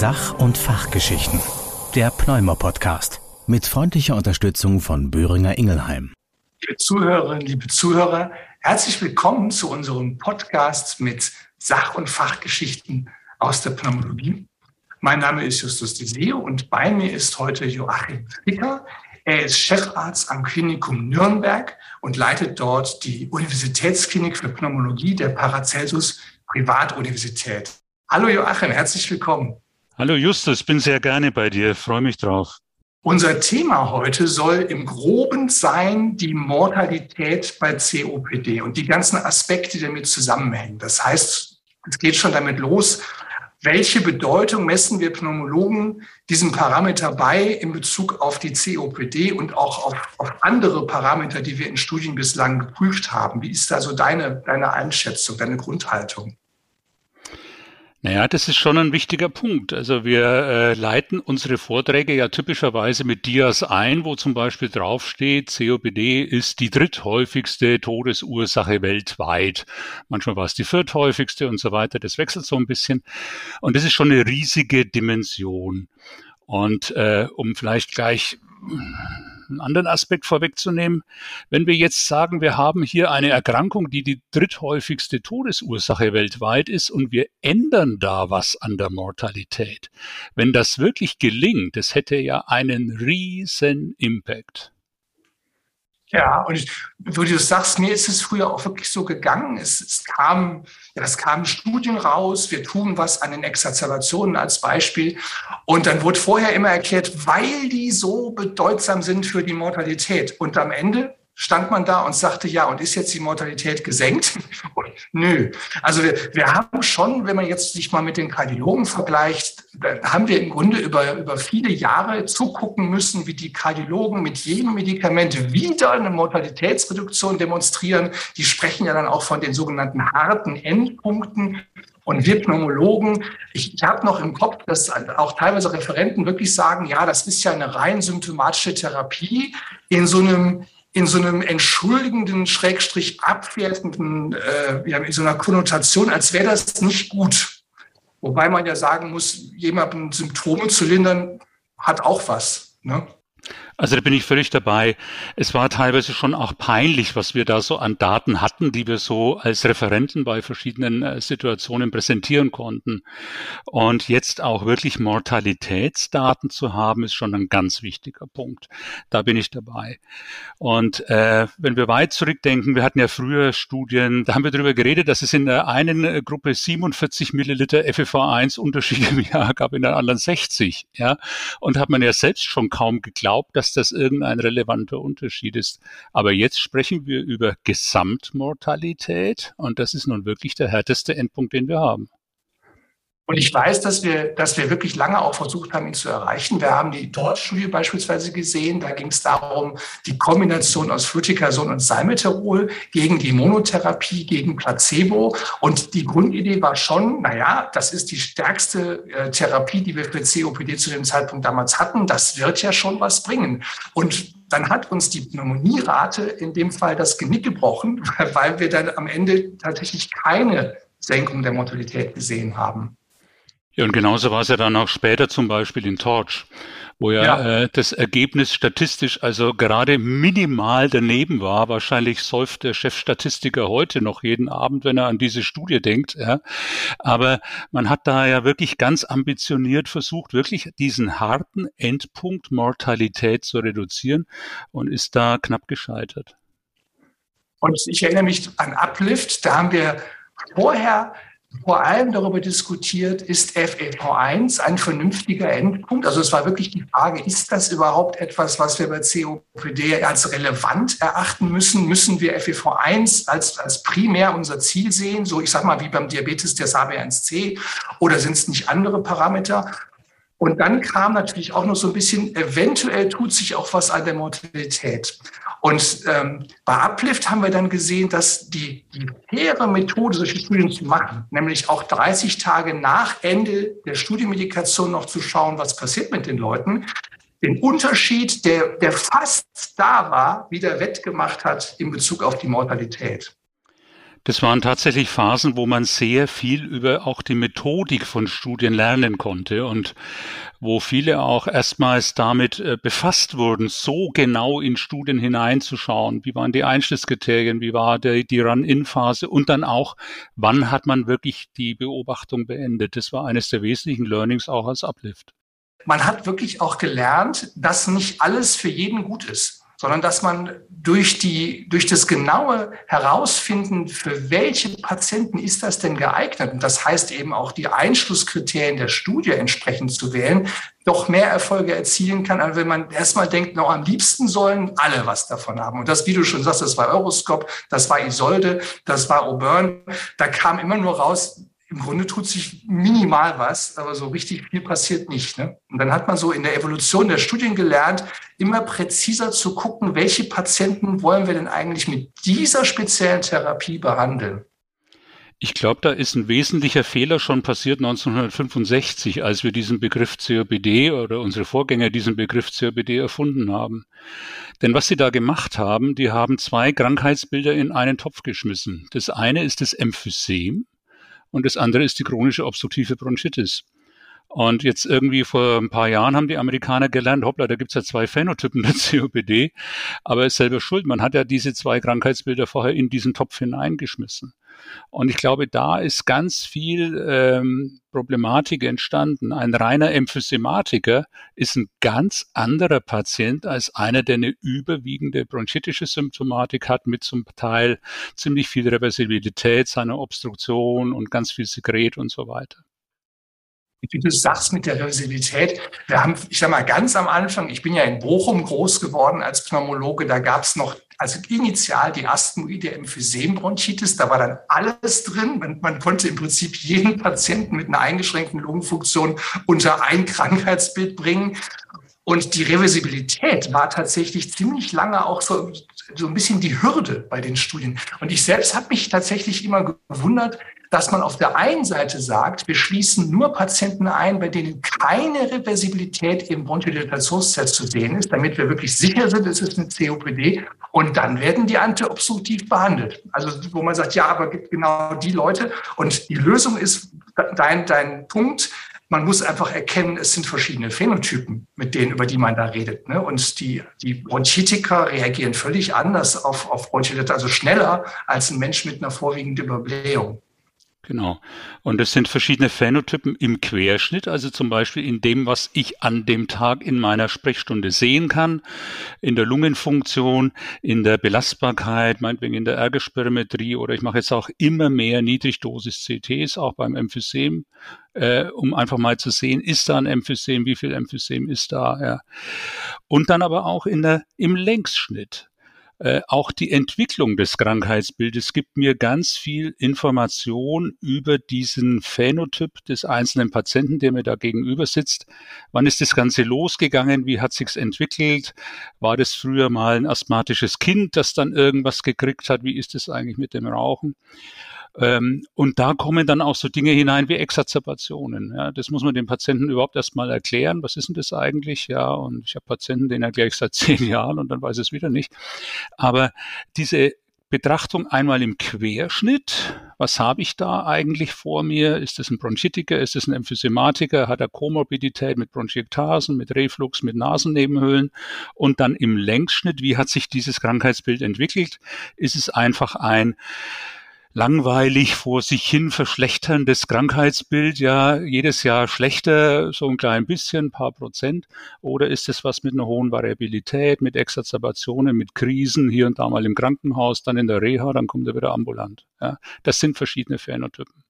Sach- und Fachgeschichten. Der Pneumo-Podcast. Mit freundlicher Unterstützung von Böhringer Ingelheim. Liebe Zuhörerinnen, liebe Zuhörer, herzlich willkommen zu unserem Podcast mit Sach- und Fachgeschichten aus der Pneumologie. Mein Name ist Justus Deseo und bei mir ist heute Joachim Fricker. Er ist Chefarzt am Klinikum Nürnberg und leitet dort die Universitätsklinik für Pneumologie der Paracelsus Privatuniversität. Hallo Joachim, herzlich willkommen. Hallo Justus, bin sehr gerne bei dir, freue mich drauf. Unser Thema heute soll im Groben sein die Mortalität bei COPD und die ganzen Aspekte, die damit zusammenhängen. Das heißt, es geht schon damit los, welche Bedeutung messen wir Pneumologen diesem Parameter bei in Bezug auf die COPD und auch auf, auf, andere Parameter, die wir in Studien bislang geprüft haben? Wie ist da so deine, deine Einschätzung, deine Grundhaltung? Naja, das ist schon ein wichtiger Punkt. Also wir äh, leiten unsere Vorträge ja typischerweise mit Dias ein, wo zum Beispiel draufsteht, COPD ist die dritthäufigste Todesursache weltweit. Manchmal war es die vierthäufigste und so weiter. Das wechselt so ein bisschen. Und das ist schon eine riesige Dimension. Und äh, um vielleicht gleich einen anderen Aspekt vorwegzunehmen. Wenn wir jetzt sagen, wir haben hier eine Erkrankung, die die dritthäufigste Todesursache weltweit ist und wir ändern da was an der Mortalität. Wenn das wirklich gelingt, das hätte ja einen riesen Impact. Ja, und ich, wo du sagst, mir ist es früher auch wirklich so gegangen. Es, es kam, ja, es kamen Studien raus, wir tun was an den Exazerbationen als Beispiel. Und dann wurde vorher immer erklärt, weil die so bedeutsam sind für die Mortalität. Und am Ende stand man da und sagte, ja, und ist jetzt die Mortalität gesenkt? Nö. Also wir, wir haben schon, wenn man jetzt sich mal mit den Kardiologen vergleicht, haben wir im Grunde über, über viele Jahre zugucken müssen, wie die Kardiologen mit jedem Medikament wieder eine Mortalitätsreduktion demonstrieren. Die sprechen ja dann auch von den sogenannten harten Endpunkten. Und wir Pneumologen, ich, ich habe noch im Kopf, dass auch teilweise Referenten wirklich sagen, ja, das ist ja eine rein symptomatische Therapie in so einem in so einem entschuldigenden, schrägstrich abwertenden, äh, ja, in so einer Konnotation, als wäre das nicht gut. Wobei man ja sagen muss, jemandem Symptome zu lindern, hat auch was. Ne? Also da bin ich völlig dabei. Es war teilweise schon auch peinlich, was wir da so an Daten hatten, die wir so als Referenten bei verschiedenen äh, Situationen präsentieren konnten. Und jetzt auch wirklich Mortalitätsdaten zu haben, ist schon ein ganz wichtiger Punkt. Da bin ich dabei. Und äh, wenn wir weit zurückdenken, wir hatten ja früher Studien, da haben wir darüber geredet, dass es in der einen äh, Gruppe 47 Milliliter FFV1 Unterschied im Jahr gab, in der anderen 60. Ja, und hat man ja selbst schon kaum geglaubt, dass dass das irgendein relevanter Unterschied ist. Aber jetzt sprechen wir über Gesamtmortalität und das ist nun wirklich der härteste Endpunkt, den wir haben. Und ich weiß, dass wir, dass wir wirklich lange auch versucht haben, ihn zu erreichen. Wir haben die Dort-Studie beispielsweise gesehen. Da ging es darum, die Kombination aus Fluticasone und Salmeterol gegen die Monotherapie, gegen Placebo. Und die Grundidee war schon, naja, das ist die stärkste äh, Therapie, die wir für COPD zu dem Zeitpunkt damals hatten. Das wird ja schon was bringen. Und dann hat uns die Pneumonierate in dem Fall das Genick gebrochen, weil wir dann am Ende tatsächlich keine Senkung der Mortalität gesehen haben. Ja, und genauso war es ja dann auch später zum Beispiel in Torch, wo ja, ja. Äh, das Ergebnis statistisch also gerade minimal daneben war. Wahrscheinlich säuft der Chefstatistiker heute noch jeden Abend, wenn er an diese Studie denkt. Ja. Aber man hat da ja wirklich ganz ambitioniert versucht, wirklich diesen harten Endpunkt Mortalität zu reduzieren und ist da knapp gescheitert. Und ich erinnere mich an Uplift, da haben wir vorher vor allem darüber diskutiert, ist FEV1 ein vernünftiger Endpunkt? Also es war wirklich die Frage, ist das überhaupt etwas, was wir bei COPD als relevant erachten müssen? Müssen wir FEV1 als, als primär unser Ziel sehen? So, ich sag mal, wie beim Diabetes der HbA1c oder sind es nicht andere Parameter? Und dann kam natürlich auch noch so ein bisschen, eventuell tut sich auch was an der Mortalität. Und ähm, bei Uplift haben wir dann gesehen, dass die, die faire Methode, solche Studien zu machen, nämlich auch 30 Tage nach Ende der Studienmedikation noch zu schauen, was passiert mit den Leuten, den Unterschied, der, der fast da war, wieder wettgemacht hat in Bezug auf die Mortalität. Das waren tatsächlich Phasen, wo man sehr viel über auch die Methodik von Studien lernen konnte und wo viele auch erstmals damit äh, befasst wurden, so genau in Studien hineinzuschauen. Wie waren die Einschlusskriterien? Wie war der, die Run-In-Phase? Und dann auch, wann hat man wirklich die Beobachtung beendet? Das war eines der wesentlichen Learnings auch als Uplift. Man hat wirklich auch gelernt, dass nicht alles für jeden gut ist sondern dass man durch, die, durch das genaue Herausfinden, für welche Patienten ist das denn geeignet, und das heißt eben auch die Einschlusskriterien der Studie entsprechend zu wählen, doch mehr Erfolge erzielen kann, als wenn man erstmal denkt, noch am liebsten sollen alle was davon haben. Und das, wie du schon sagst, das war Euroscope, das war Isolde, das war Auburn. Da kam immer nur raus, im Grunde tut sich minimal was, aber so richtig viel passiert nicht. Ne? Und dann hat man so in der Evolution der Studien gelernt, immer präziser zu gucken, welche Patienten wollen wir denn eigentlich mit dieser speziellen Therapie behandeln. Ich glaube, da ist ein wesentlicher Fehler schon passiert 1965, als wir diesen Begriff COPD oder unsere Vorgänger diesen Begriff COPD erfunden haben. Denn was sie da gemacht haben, die haben zwei Krankheitsbilder in einen Topf geschmissen. Das eine ist das Emphysem, und das andere ist die chronische obstruktive Bronchitis. Und jetzt irgendwie vor ein paar Jahren haben die Amerikaner gelernt, hoppla, da gibt's ja zwei Phänotypen der COPD, aber ist selber schuld. Man hat ja diese zwei Krankheitsbilder vorher in diesen Topf hineingeschmissen. Und ich glaube, da ist ganz viel ähm, Problematik entstanden. Ein reiner Emphysematiker ist ein ganz anderer Patient als einer, der eine überwiegende bronchitische Symptomatik hat, mit zum Teil ziemlich viel Reversibilität seiner Obstruktion und ganz viel Sekret und so weiter wie du sagst mit der Reversibilität, wir haben, ich sag mal, ganz am Anfang, ich bin ja in Bochum groß geworden als Pneumologe, da gab es noch also initial die Asthmoide Emphysembronchitis, da war dann alles drin. Man, man, konnte im Prinzip jeden Patienten mit einer eingeschränkten Lungenfunktion unter ein Krankheitsbild bringen. Und die Reversibilität war tatsächlich ziemlich lange auch so, so ein bisschen die Hürde bei den Studien. Und ich selbst habe mich tatsächlich immer gewundert, dass man auf der einen Seite sagt, wir schließen nur Patienten ein, bei denen keine Reversibilität im Bronchodilatationszettel zu sehen ist, damit wir wirklich sicher sind, es ist eine COPD. Und dann werden die antiobstruktiv behandelt. Also wo man sagt, ja, aber gibt genau die Leute. Und die Lösung ist dein, dein Punkt, man muss einfach erkennen, es sind verschiedene Phänotypen, mit denen, über die man da redet. Ne? Und die, die Bronchitiker reagieren völlig anders auf, auf Bronchitis, also schneller als ein Mensch mit einer vorwiegenden Überblähung. Genau. Und es sind verschiedene Phänotypen im Querschnitt, also zum Beispiel in dem, was ich an dem Tag in meiner Sprechstunde sehen kann, in der Lungenfunktion, in der Belastbarkeit, meinetwegen in der Ergospirometrie oder ich mache jetzt auch immer mehr Niedrigdosis-CTs, auch beim Emphysem, äh, um einfach mal zu sehen, ist da ein Emphysem, wie viel Emphysem ist da, ja. Und dann aber auch in der, im Längsschnitt. Äh, auch die Entwicklung des Krankheitsbildes gibt mir ganz viel Information über diesen Phänotyp des einzelnen Patienten, der mir da gegenüber sitzt. Wann ist das Ganze losgegangen? Wie hat sich's entwickelt? War das früher mal ein asthmatisches Kind, das dann irgendwas gekriegt hat? Wie ist es eigentlich mit dem Rauchen? Ähm, und da kommen dann auch so Dinge hinein wie Exazerbationen. Ja, das muss man dem Patienten überhaupt erstmal erklären. Was ist denn das eigentlich? Ja, und ich habe Patienten, denen erkläre ich seit zehn Jahren und dann weiß es wieder nicht. Aber diese Betrachtung einmal im Querschnitt. Was habe ich da eigentlich vor mir? Ist es ein Bronchitiker? Ist es ein Emphysematiker? Hat er Komorbidität mit Bronchiektasen, mit Reflux, mit Nasennebenhöhlen? Und dann im Längsschnitt, wie hat sich dieses Krankheitsbild entwickelt? Ist es einfach ein langweilig vor sich hin verschlechterndes Krankheitsbild, ja, jedes Jahr schlechter, so ein klein bisschen, paar Prozent? Oder ist es was mit einer hohen Variabilität, mit Exacerbationen, mit Krisen, hier und da mal im Krankenhaus, dann in der Reha, dann kommt er wieder ambulant? Ja, das sind verschiedene Phänotypen.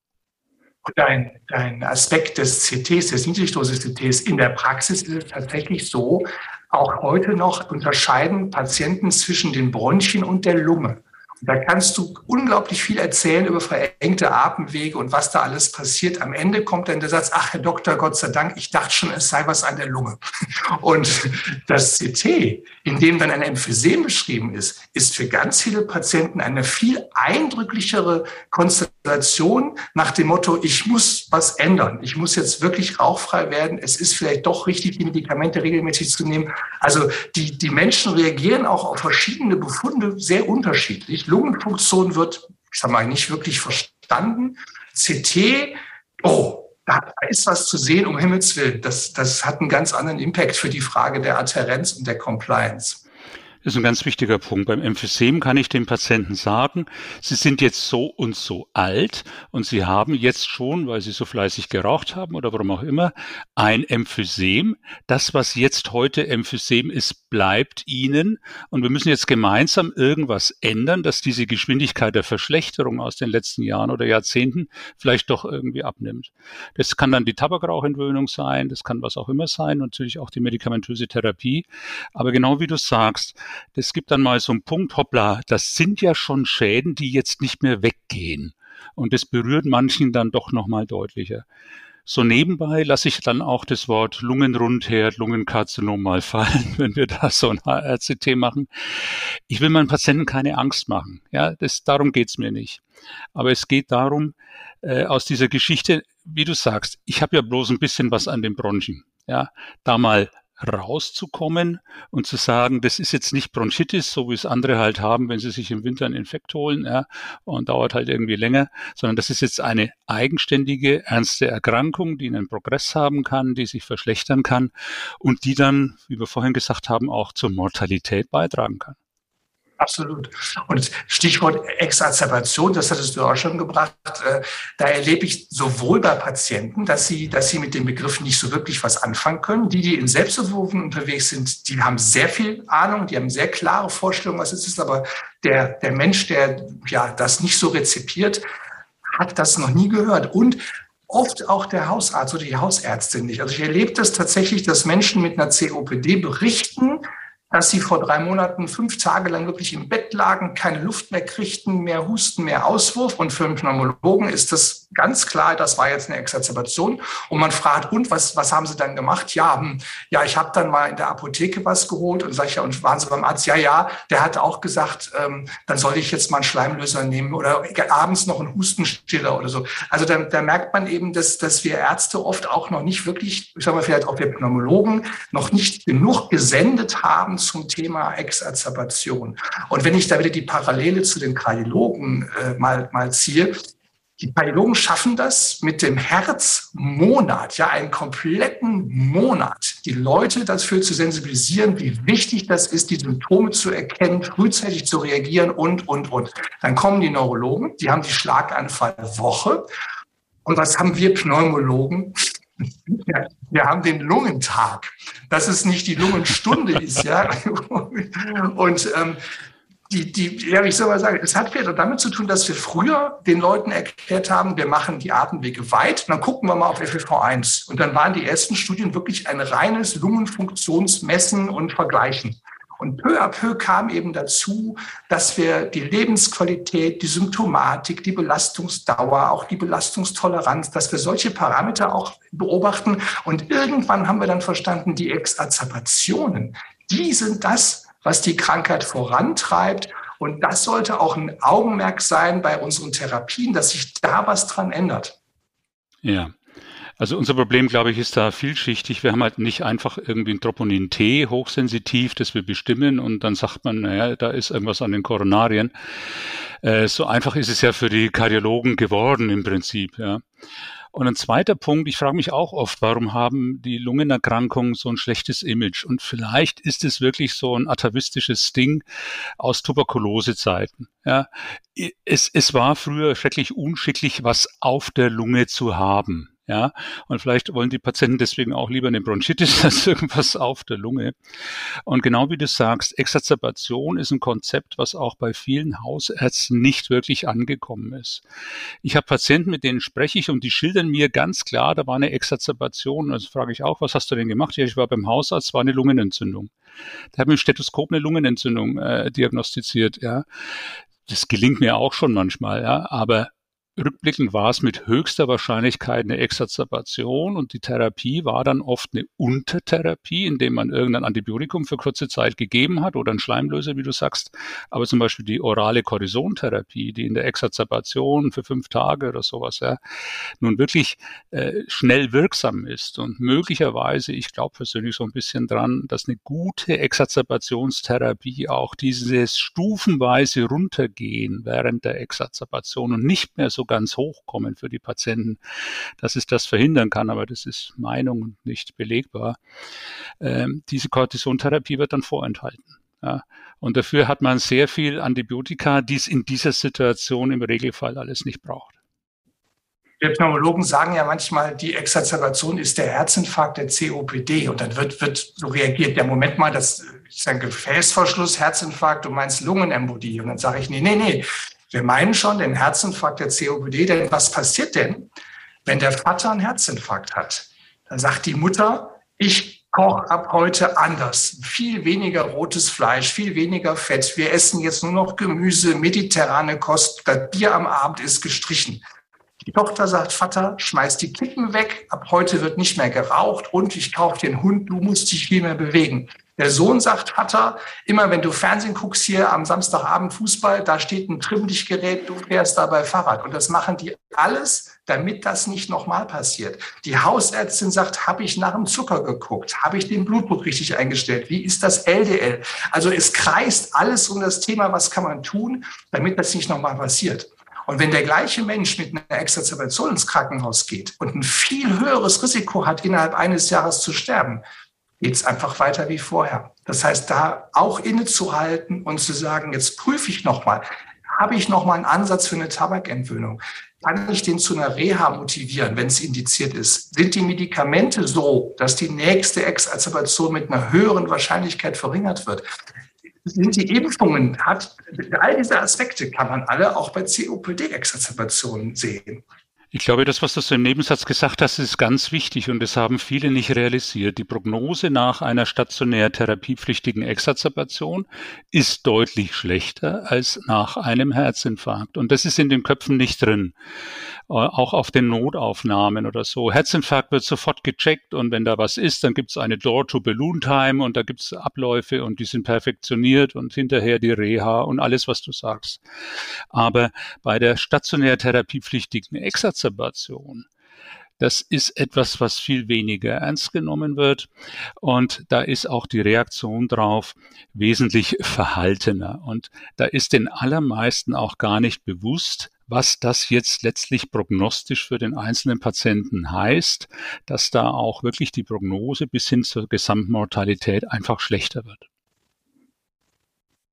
Dein, dein Aspekt des CTs, des Niedrigdosis-CTs in der Praxis ist es tatsächlich so, auch heute noch unterscheiden Patienten zwischen den Bronchien und der Lunge. Da kannst du unglaublich viel erzählen über verengte Atemwege und was da alles passiert. Am Ende kommt dann der Satz, ach Herr Doktor, Gott sei Dank, ich dachte schon, es sei was an der Lunge. Und das CT, in dem dann ein Emphysem beschrieben ist, ist für ganz viele Patienten eine viel eindrücklichere Konstellation nach dem Motto, ich muss was ändern. Ich muss jetzt wirklich rauchfrei werden. Es ist vielleicht doch richtig, die Medikamente regelmäßig zu nehmen. Also die, die Menschen reagieren auch auf verschiedene Befunde sehr unterschiedlich. Lungenfunktion wird ich sag mal, nicht wirklich verstanden. CT, oh, da ist was zu sehen, um Himmels Willen. Das, das hat einen ganz anderen Impact für die Frage der Adherenz und der Compliance. Ist ein ganz wichtiger Punkt. Beim Emphysem kann ich dem Patienten sagen, Sie sind jetzt so und so alt und Sie haben jetzt schon, weil Sie so fleißig geraucht haben oder warum auch immer, ein Emphysem. Das, was jetzt heute Emphysem ist, bleibt Ihnen. Und wir müssen jetzt gemeinsam irgendwas ändern, dass diese Geschwindigkeit der Verschlechterung aus den letzten Jahren oder Jahrzehnten vielleicht doch irgendwie abnimmt. Das kann dann die Tabakrauchentwöhnung sein, das kann was auch immer sein, natürlich auch die medikamentöse Therapie. Aber genau wie du sagst, es gibt dann mal so einen Punkt, hoppla, das sind ja schon Schäden, die jetzt nicht mehr weggehen. Und das berührt manchen dann doch nochmal deutlicher. So nebenbei lasse ich dann auch das Wort Lungenrundherd, Lungenkarzinom mal fallen, wenn wir da so ein HRCT machen. Ich will meinen Patienten keine Angst machen. Ja, das, darum geht's mir nicht. Aber es geht darum, äh, aus dieser Geschichte, wie du sagst, ich habe ja bloß ein bisschen was an den Bronchien. Ja, da mal rauszukommen und zu sagen, das ist jetzt nicht Bronchitis, so wie es andere halt haben, wenn sie sich im Winter einen Infekt holen ja, und dauert halt irgendwie länger, sondern das ist jetzt eine eigenständige, ernste Erkrankung, die einen Progress haben kann, die sich verschlechtern kann und die dann, wie wir vorhin gesagt haben, auch zur Mortalität beitragen kann. Absolut. Und Stichwort Exacerbation, das hattest du auch schon gebracht. Äh, da erlebe ich sowohl bei Patienten, dass sie, dass sie mit dem Begriff nicht so wirklich was anfangen können. Die, die in Selbstbewusstsein unterwegs sind, die haben sehr viel Ahnung, die haben sehr klare Vorstellungen, was es ist. Aber der, der Mensch, der ja das nicht so rezipiert, hat das noch nie gehört. Und oft auch der Hausarzt oder die Hausärztin nicht. Also ich erlebe das tatsächlich, dass Menschen mit einer COPD berichten, dass sie vor drei Monaten fünf Tage lang wirklich im Bett lagen, keine Luft mehr kriegten, mehr Husten, mehr Auswurf. Und für einen Pneumologen ist das ganz klar, das war jetzt eine Exazerbation. Und man fragt, und was, was haben Sie dann gemacht? Ja, hm, ja, ich habe dann mal in der Apotheke was geholt und sage ja, und waren Sie beim Arzt? Ja, ja, der hat auch gesagt, ähm, dann soll ich jetzt mal einen Schleimlöser nehmen oder abends noch einen Hustenstiller oder so. Also da, da merkt man eben, dass, dass wir Ärzte oft auch noch nicht wirklich, ich sage mal vielleicht auch wir Pneumologen, noch nicht genug gesendet haben zum Thema Exazerbation. Und wenn ich da wieder die Parallele zu den Kardiologen äh, mal, mal ziehe, die Kardiologen schaffen das mit dem Herzmonat, ja, einen kompletten Monat, die Leute dafür zu sensibilisieren, wie wichtig das ist, die Symptome zu erkennen, frühzeitig zu reagieren und, und, und. Dann kommen die Neurologen, die haben die Schlaganfallwoche. Und was haben wir Pneumologen? Ja, wir haben den Lungentag, dass es nicht die Lungenstunde ist, ja. Und ähm, die, die, ja, ich soll mal sagen, es hat wieder damit zu tun, dass wir früher den Leuten erklärt haben, wir machen die Atemwege weit, dann gucken wir mal auf FFV1. Und dann waren die ersten Studien wirklich ein reines Lungenfunktionsmessen und Vergleichen. Und peu à peu kam eben dazu, dass wir die Lebensqualität, die Symptomatik, die Belastungsdauer, auch die Belastungstoleranz, dass wir solche Parameter auch beobachten. Und irgendwann haben wir dann verstanden, die Exacerbationen, die sind das, was die Krankheit vorantreibt. Und das sollte auch ein Augenmerk sein bei unseren Therapien, dass sich da was dran ändert. Ja. Also unser Problem, glaube ich, ist da vielschichtig. Wir haben halt nicht einfach irgendwie ein Troponin T hochsensitiv, das wir bestimmen und dann sagt man, naja, da ist irgendwas an den Koronarien. Äh, so einfach ist es ja für die Kardiologen geworden im Prinzip, ja. Und ein zweiter Punkt, ich frage mich auch oft, warum haben die Lungenerkrankungen so ein schlechtes Image? Und vielleicht ist es wirklich so ein atavistisches Ding aus Tuberkulosezeiten. Ja, es, es war früher schrecklich unschicklich, was auf der Lunge zu haben. Ja, und vielleicht wollen die Patienten deswegen auch lieber eine Bronchitis als irgendwas auf der Lunge. Und genau wie du sagst, Exacerbation ist ein Konzept, was auch bei vielen Hausärzten nicht wirklich angekommen ist. Ich habe Patienten, mit denen spreche ich und die schildern mir ganz klar, da war eine Exacerbation. Also frage ich auch, was hast du denn gemacht? Ja, ich war beim Hausarzt, war eine Lungenentzündung. Der hat mit dem Stethoskop eine Lungenentzündung äh, diagnostiziert. Ja, das gelingt mir auch schon manchmal. Ja, aber rückblickend war es mit höchster Wahrscheinlichkeit eine Exacerbation und die Therapie war dann oft eine Untertherapie, indem man irgendein Antibiotikum für kurze Zeit gegeben hat oder ein Schleimlöser, wie du sagst. Aber zum Beispiel die orale Cortisontherapie, die in der Exacerbation für fünf Tage oder sowas, ja, nun wirklich äh, schnell wirksam ist und möglicherweise, ich glaube persönlich so ein bisschen dran, dass eine gute Exacerbationstherapie auch dieses stufenweise runtergehen während der Exacerbation und nicht mehr so ganz hochkommen für die Patienten, dass es das verhindern kann, aber das ist Meinung und nicht belegbar. Ähm, diese Cortisontherapie wird dann vorenthalten. Ja. Und dafür hat man sehr viel Antibiotika, die es in dieser Situation im Regelfall alles nicht braucht. Wir Pneumologen sagen ja manchmal, die Exacerbation ist der Herzinfarkt der COPD. Und dann wird, wird so reagiert, der Moment mal, das ist ein Gefäßverschluss, Herzinfarkt, du meinst Lungenembolie. Und dann sage ich, nee, nee, nee. Wir meinen schon den Herzinfarkt der COPD, denn was passiert denn, wenn der Vater einen Herzinfarkt hat? Dann sagt die Mutter, ich koche ab heute anders. Viel weniger rotes Fleisch, viel weniger Fett. Wir essen jetzt nur noch Gemüse, mediterrane Kost. Das Bier am Abend ist gestrichen. Die Tochter sagt, Vater, schmeiß die Kippen weg, ab heute wird nicht mehr geraucht und ich kaufe den Hund, du musst dich viel mehr bewegen. Der Sohn sagt, Vater, immer wenn du Fernsehen guckst hier am Samstagabend Fußball, da steht ein Trimmlichtgerät, du fährst dabei Fahrrad. Und das machen die alles, damit das nicht nochmal passiert. Die Hausärztin sagt, habe ich nach dem Zucker geguckt? Habe ich den Blutdruck richtig eingestellt? Wie ist das LDL? Also es kreist alles um das Thema, was kann man tun, damit das nicht nochmal passiert. Und wenn der gleiche Mensch mit einer Exazerbation ins Krankenhaus geht und ein viel höheres Risiko hat, innerhalb eines Jahres zu sterben, geht es einfach weiter wie vorher. Das heißt, da auch innezuhalten und zu sagen, jetzt prüfe ich nochmal, habe ich nochmal einen Ansatz für eine Tabakentwöhnung? Kann ich den zu einer Reha motivieren, wenn es indiziert ist? Sind die Medikamente so, dass die nächste Exazerbation mit einer höheren Wahrscheinlichkeit verringert wird? Sind die Impfungen, hat, all diese Aspekte kann man alle auch bei COPD-Exacerbationen sehen. Ich glaube, das, was du so im Nebensatz gesagt hast, ist ganz wichtig und das haben viele nicht realisiert. Die Prognose nach einer stationär therapiepflichtigen Exazerbation ist deutlich schlechter als nach einem Herzinfarkt. Und das ist in den Köpfen nicht drin. Äh, auch auf den Notaufnahmen oder so. Herzinfarkt wird sofort gecheckt und wenn da was ist, dann gibt es eine Door-to-Balloon-Time und da gibt es Abläufe und die sind perfektioniert und hinterher die Reha und alles, was du sagst. Aber bei der stationär therapiepflichtigen Exazerbation, das ist etwas, was viel weniger ernst genommen wird. Und da ist auch die Reaktion drauf wesentlich verhaltener. Und da ist den allermeisten auch gar nicht bewusst, was das jetzt letztlich prognostisch für den einzelnen Patienten heißt, dass da auch wirklich die Prognose bis hin zur Gesamtmortalität einfach schlechter wird.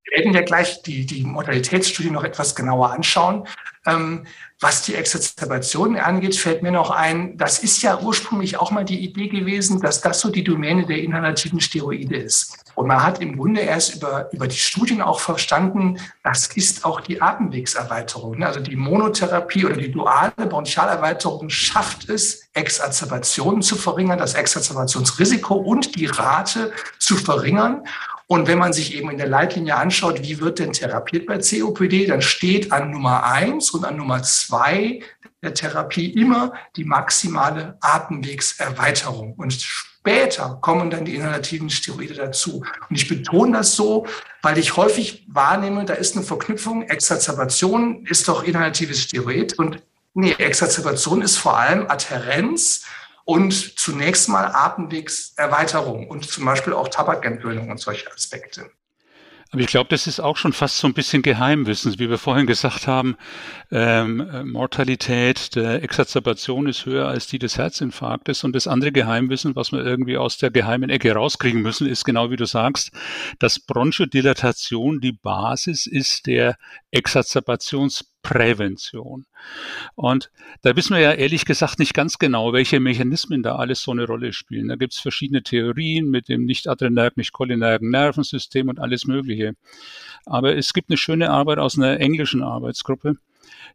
Wir werden ja gleich die, die Mortalitätsstudie noch etwas genauer anschauen. Ähm, was die Exacerbation angeht, fällt mir noch ein, das ist ja ursprünglich auch mal die Idee gewesen, dass das so die Domäne der inhalativen Steroide ist. Und man hat im Grunde erst über, über die Studien auch verstanden, das ist auch die Atemwegserweiterung. Also die Monotherapie oder die duale Bronchialerweiterung schafft es, Exacerbationen zu verringern, das Exacerbationsrisiko und die Rate zu verringern. Und wenn man sich eben in der Leitlinie anschaut, wie wird denn therapiert bei COPD, dann steht an Nummer eins und an Nummer zwei der Therapie immer die maximale Atemwegserweiterung. Und später kommen dann die inhalativen Steroide dazu. Und ich betone das so, weil ich häufig wahrnehme, da ist eine Verknüpfung. Exacerbation ist doch inhalatives Steroid und nee, Exacerbation ist vor allem Adherenz und zunächst mal Atemwegserweiterung und zum Beispiel auch Tabakentwöhnung und solche Aspekte. Aber ich glaube, das ist auch schon fast so ein bisschen Geheimwissen. Wie wir vorhin gesagt haben, ähm, Mortalität der Exacerbation ist höher als die des Herzinfarktes. Und das andere Geheimwissen, was wir irgendwie aus der geheimen Ecke rauskriegen müssen, ist genau wie du sagst, dass Bronchodilatation die Basis ist der Exacerbations Prävention. Und da wissen wir ja ehrlich gesagt nicht ganz genau, welche Mechanismen da alles so eine Rolle spielen. Da gibt es verschiedene Theorien mit dem nicht adrenergen, nicht cholinergen Nervensystem und alles Mögliche. Aber es gibt eine schöne Arbeit aus einer englischen Arbeitsgruppe,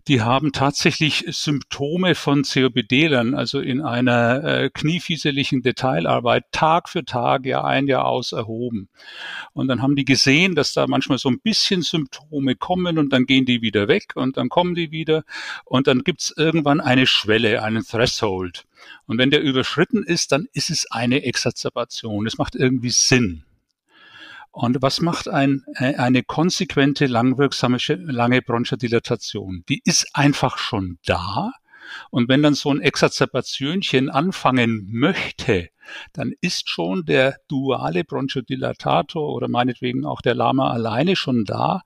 die haben tatsächlich Symptome von COPD-Lern, also in einer äh, kniefieseligen Detailarbeit Tag für Tag, Jahr ein, Jahr aus erhoben. Und dann haben die gesehen, dass da manchmal so ein bisschen Symptome kommen und dann gehen die wieder weg und dann kommen die wieder und dann gibt's irgendwann eine Schwelle, einen Threshold. Und wenn der überschritten ist, dann ist es eine Exazerbation. Es macht irgendwie Sinn. Und was macht ein, äh, eine konsequente, langwirksame, lange Bronchodilatation? Die ist einfach schon da. Und wenn dann so ein Exazerbationchen anfangen möchte, dann ist schon der duale Bronchodilatator oder meinetwegen auch der Lama alleine schon da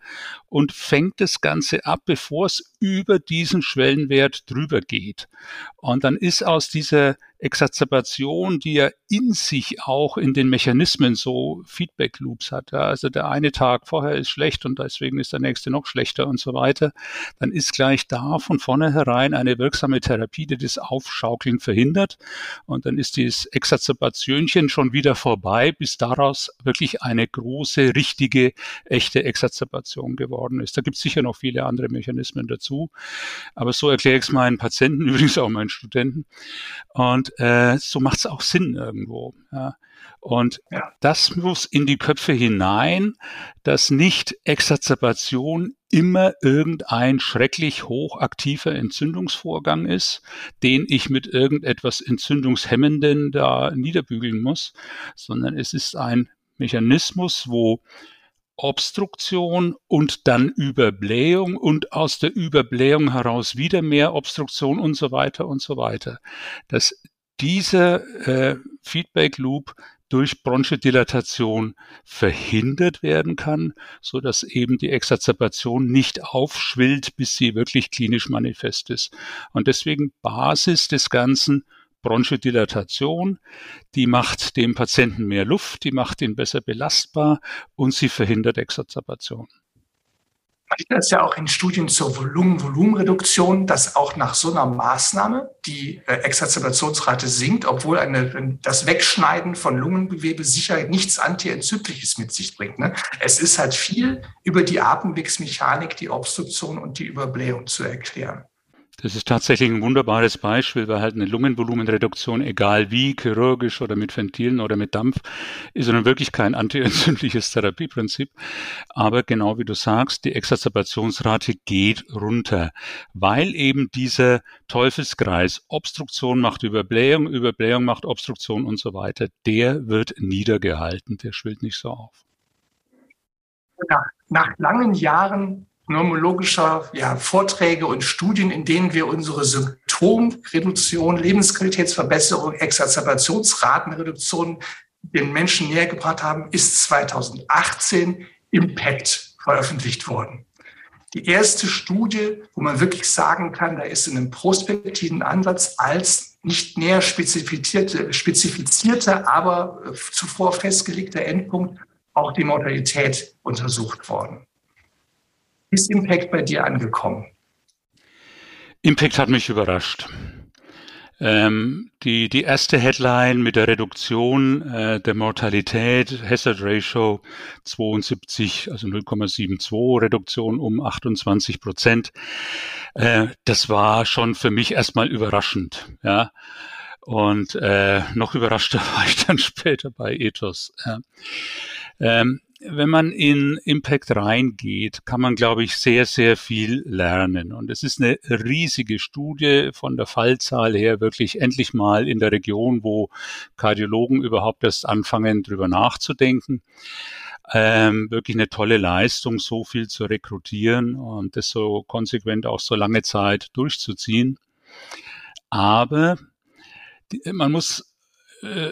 und fängt das Ganze ab, bevor es über diesen Schwellenwert drüber geht. Und dann ist aus dieser Exazerbation, die ja in sich auch in den Mechanismen so Feedback Loops hat. Ja, also der eine Tag vorher ist schlecht und deswegen ist der nächste noch schlechter und so weiter. Dann ist gleich da von vornherein eine wirksame Therapie, die das Aufschaukeln verhindert. Und dann ist dieses Exazerbationchen schon wieder vorbei, bis daraus wirklich eine große, richtige, echte Exazerbation geworden ist. Da gibt es sicher noch viele andere Mechanismen dazu. Aber so erkläre ich es meinen Patienten, übrigens auch meinen Studenten. Und äh, so macht es auch Sinn irgendwo. Ja. Und ja. das muss in die Köpfe hinein, dass nicht Exazerbation immer irgendein schrecklich hochaktiver Entzündungsvorgang ist, den ich mit irgendetwas Entzündungshemmenden da niederbügeln muss, sondern es ist ein Mechanismus, wo Obstruktion und dann Überblähung und aus der Überblähung heraus wieder mehr Obstruktion und so weiter und so weiter. Dass dieser äh, Feedback Loop durch Bronchodilatation verhindert werden kann, so dass eben die Exazerbation nicht aufschwillt, bis sie wirklich klinisch manifest ist. Und deswegen Basis des Ganzen Bronchodilatation, die macht dem Patienten mehr Luft, die macht ihn besser belastbar und sie verhindert Exazerbation. Man sieht das ja auch in Studien zur Volumen Volumenreduktion, dass auch nach so einer Maßnahme die äh, Exazerbationsrate sinkt, obwohl eine, das Wegschneiden von Lungengewebe sicher nichts Antientzündliches mit sich bringt. Ne? Es ist halt viel über die Atemwegsmechanik, die Obstruktion und die Überblähung zu erklären. Das ist tatsächlich ein wunderbares Beispiel, weil halt eine Lungenvolumenreduktion, egal wie, chirurgisch oder mit Ventilen oder mit Dampf, ist nun wirklich kein antientzündliches Therapieprinzip. Aber genau wie du sagst, die Exazerbationsrate geht runter, weil eben dieser Teufelskreis Obstruktion macht Überblähung, Überblähung macht Obstruktion und so weiter, der wird niedergehalten, der schwillt nicht so auf. Nach, nach langen Jahren pneumologischer ja, Vorträge und Studien, in denen wir unsere Symptomreduktion, Lebensqualitätsverbesserung, Exazerbationsratenreduktion den Menschen näher gebracht haben, ist 2018 Impact veröffentlicht worden. Die erste Studie, wo man wirklich sagen kann, da ist in einem prospektiven Ansatz als nicht näher spezifizierte, spezifizierte aber zuvor festgelegter Endpunkt auch die Mortalität untersucht worden. Ist Impact bei dir angekommen? Impact hat mich überrascht. Ähm, die, die erste Headline mit der Reduktion äh, der Mortalität, Hazard Ratio 72, also 0,72, Reduktion um 28 Prozent, äh, das war schon für mich erstmal überraschend. Ja. Und äh, noch überraschter war ich dann später bei Ethos. Ähm, wenn man in Impact reingeht, kann man, glaube ich, sehr, sehr viel lernen. Und es ist eine riesige Studie von der Fallzahl her, wirklich endlich mal in der Region, wo Kardiologen überhaupt erst anfangen, drüber nachzudenken. Ähm, wirklich eine tolle Leistung, so viel zu rekrutieren und das so konsequent auch so lange Zeit durchzuziehen. Aber die, man muss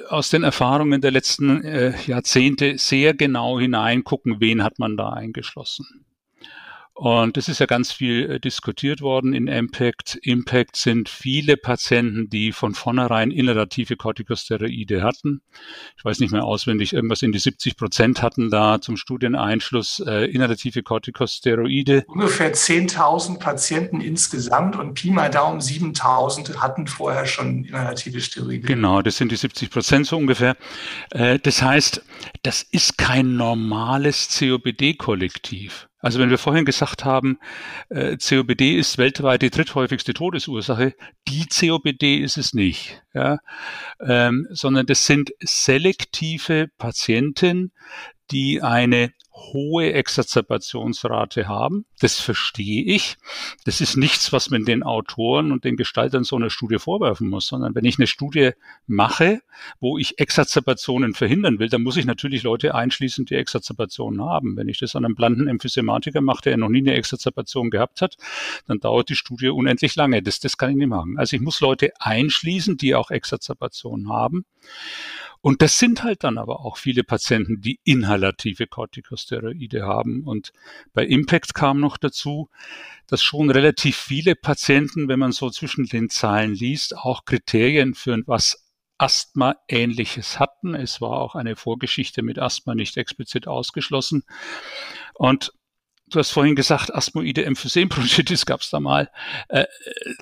aus den Erfahrungen der letzten äh, Jahrzehnte sehr genau hineingucken, wen hat man da eingeschlossen. Und es ist ja ganz viel äh, diskutiert worden in Impact. Impact sind viele Patienten, die von vornherein inhalative Corticosteroide hatten. Ich weiß nicht mehr auswendig, irgendwas in die 70 Prozent hatten da zum Studieneinschluss äh, inhalative Corticosteroide. Ungefähr 10.000 Patienten insgesamt und Pi mal Daumen 7.000 hatten vorher schon inhalative Steroide. Genau, das sind die 70 Prozent so ungefähr. Äh, das heißt, das ist kein normales COPD-Kollektiv. Also wenn wir vorhin gesagt haben, äh, COPD ist weltweit die dritthäufigste Todesursache, die COPD ist es nicht, ja, ähm, sondern das sind selektive Patienten, die eine hohe Exazerbationsrate haben. Das verstehe ich. Das ist nichts, was man den Autoren und den Gestaltern so einer Studie vorwerfen muss, sondern wenn ich eine Studie mache, wo ich Exazerbationen verhindern will, dann muss ich natürlich Leute einschließen, die Exazerbationen haben. Wenn ich das an einem blanden Emphysematiker mache, der noch nie eine Exazerbation gehabt hat, dann dauert die Studie unendlich lange. Das, das kann ich nicht machen. Also ich muss Leute einschließen, die auch Exazerbationen haben. Und das sind halt dann aber auch viele Patienten, die inhalative Corticosteroide haben. Und bei Impact kam noch dazu, dass schon relativ viele Patienten, wenn man so zwischen den Zahlen liest, auch Kriterien für was Asthma ähnliches hatten. Es war auch eine Vorgeschichte mit Asthma nicht explizit ausgeschlossen. Und Du hast vorhin gesagt, Asthmoide Emphysembronchitis gab es da mal. Äh,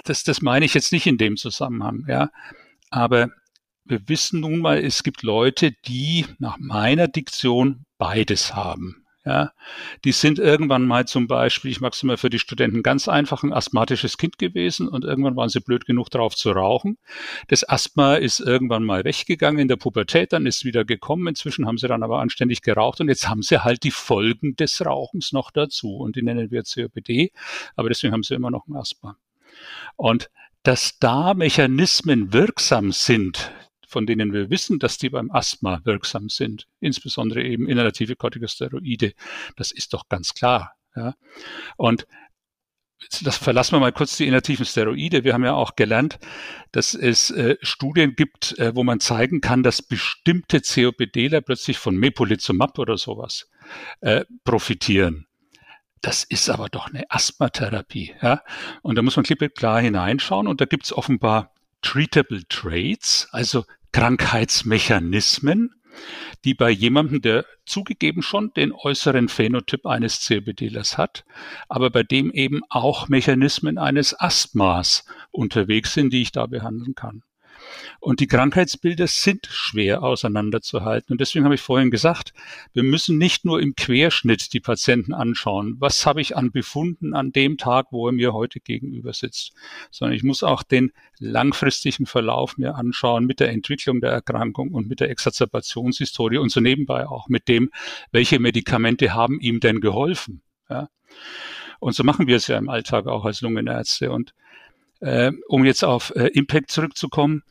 das, das meine ich jetzt nicht in dem Zusammenhang, ja. Aber wir wissen nun mal, es gibt Leute, die nach meiner Diktion beides haben. Ja, die sind irgendwann mal zum Beispiel, ich mag es immer für die Studenten ganz einfach, ein asthmatisches Kind gewesen und irgendwann waren sie blöd genug drauf zu rauchen. Das Asthma ist irgendwann mal weggegangen in der Pubertät, dann ist wieder gekommen. Inzwischen haben sie dann aber anständig geraucht und jetzt haben sie halt die Folgen des Rauchens noch dazu und die nennen wir COPD, aber deswegen haben sie immer noch ein Asthma. Und dass da Mechanismen wirksam sind, von denen wir wissen, dass die beim Asthma wirksam sind, insbesondere eben inhalative Corticosteroide. Das ist doch ganz klar. Ja. Und das verlassen wir mal kurz die inhalativen Steroide. Wir haben ja auch gelernt, dass es äh, Studien gibt, äh, wo man zeigen kann, dass bestimmte COPDler plötzlich von Mepolizumab oder sowas äh, profitieren. Das ist aber doch eine Asthmatherapie. Ja? Und da muss man klipp klar hineinschauen und da gibt es offenbar treatable traits, also Krankheitsmechanismen, die bei jemandem, der zugegeben schon den äußeren Phänotyp eines COPDlers hat, aber bei dem eben auch Mechanismen eines Asthmas unterwegs sind, die ich da behandeln kann. Und die Krankheitsbilder sind schwer auseinanderzuhalten. Und deswegen habe ich vorhin gesagt, wir müssen nicht nur im Querschnitt die Patienten anschauen. Was habe ich an Befunden an dem Tag, wo er mir heute gegenüber sitzt? Sondern ich muss auch den langfristigen Verlauf mir anschauen mit der Entwicklung der Erkrankung und mit der Exacerbationshistorie und so nebenbei auch mit dem, welche Medikamente haben ihm denn geholfen? Ja? Und so machen wir es ja im Alltag auch als Lungenärzte. Und äh, um jetzt auf äh, Impact zurückzukommen,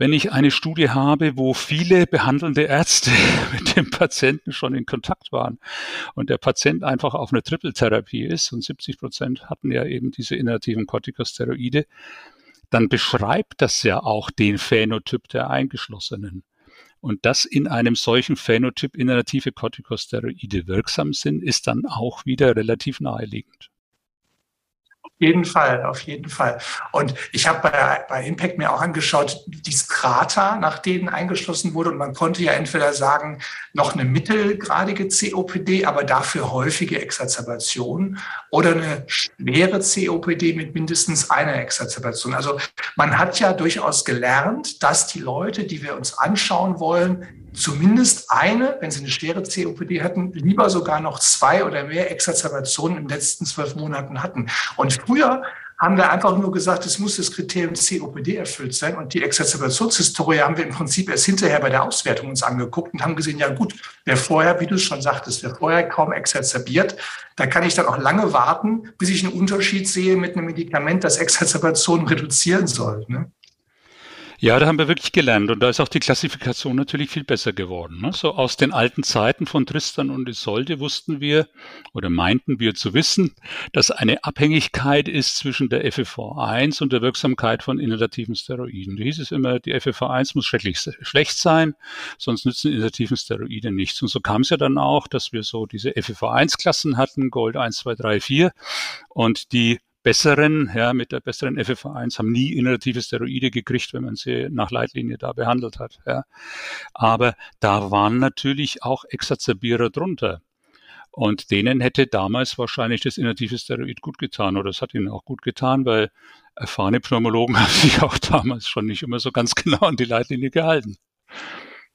wenn ich eine Studie habe, wo viele behandelnde Ärzte mit dem Patienten schon in Kontakt waren und der Patient einfach auf einer Triple-Therapie ist und 70 Prozent hatten ja eben diese inhalativen Corticosteroide, dann beschreibt das ja auch den Phänotyp der Eingeschlossenen. Und dass in einem solchen Phänotyp inhalative Corticosteroide wirksam sind, ist dann auch wieder relativ naheliegend jeden Fall, auf jeden Fall. Und ich habe bei, bei Impact mir auch angeschaut, die Strata, nach denen eingeschlossen wurde. Und man konnte ja entweder sagen, noch eine mittelgradige COPD, aber dafür häufige Exazerbation oder eine schwere COPD mit mindestens einer Exazerbation. Also man hat ja durchaus gelernt, dass die Leute, die wir uns anschauen wollen, zumindest eine, wenn sie eine schwere COPD hatten, lieber sogar noch zwei oder mehr Exacerbationen in den letzten zwölf Monaten hatten. Und früher haben wir einfach nur gesagt, es muss das Kriterium COPD erfüllt sein. Und die Exacerbationshistorie haben wir im Prinzip erst hinterher bei der Auswertung uns angeguckt und haben gesehen, ja gut, wer vorher, wie du schon sagtest, wer vorher kaum exacerbiert, da kann ich dann auch lange warten, bis ich einen Unterschied sehe mit einem Medikament, das Exacerbationen reduzieren soll. Ne? Ja, da haben wir wirklich gelernt und da ist auch die Klassifikation natürlich viel besser geworden. Ne? So aus den alten Zeiten von Tristan und Isolde wussten wir oder meinten wir zu wissen, dass eine Abhängigkeit ist zwischen der FFV1 und der Wirksamkeit von inhalativen Steroiden. Da hieß es immer, die FFV1 muss schrecklich schlecht sein, sonst nützen inhalativen Steroide nichts. Und so kam es ja dann auch, dass wir so diese FFV1-Klassen hatten, Gold 1, 2, 3, 4 und die besseren, ja, mit der besseren FFA1 haben nie inhalative Steroide gekriegt, wenn man sie nach Leitlinie da behandelt hat. Ja. Aber da waren natürlich auch Exacerbierer drunter. Und denen hätte damals wahrscheinlich das inhalative Steroid gut getan oder es hat ihnen auch gut getan, weil erfahrene Pneumologen haben sich auch damals schon nicht immer so ganz genau an die Leitlinie gehalten.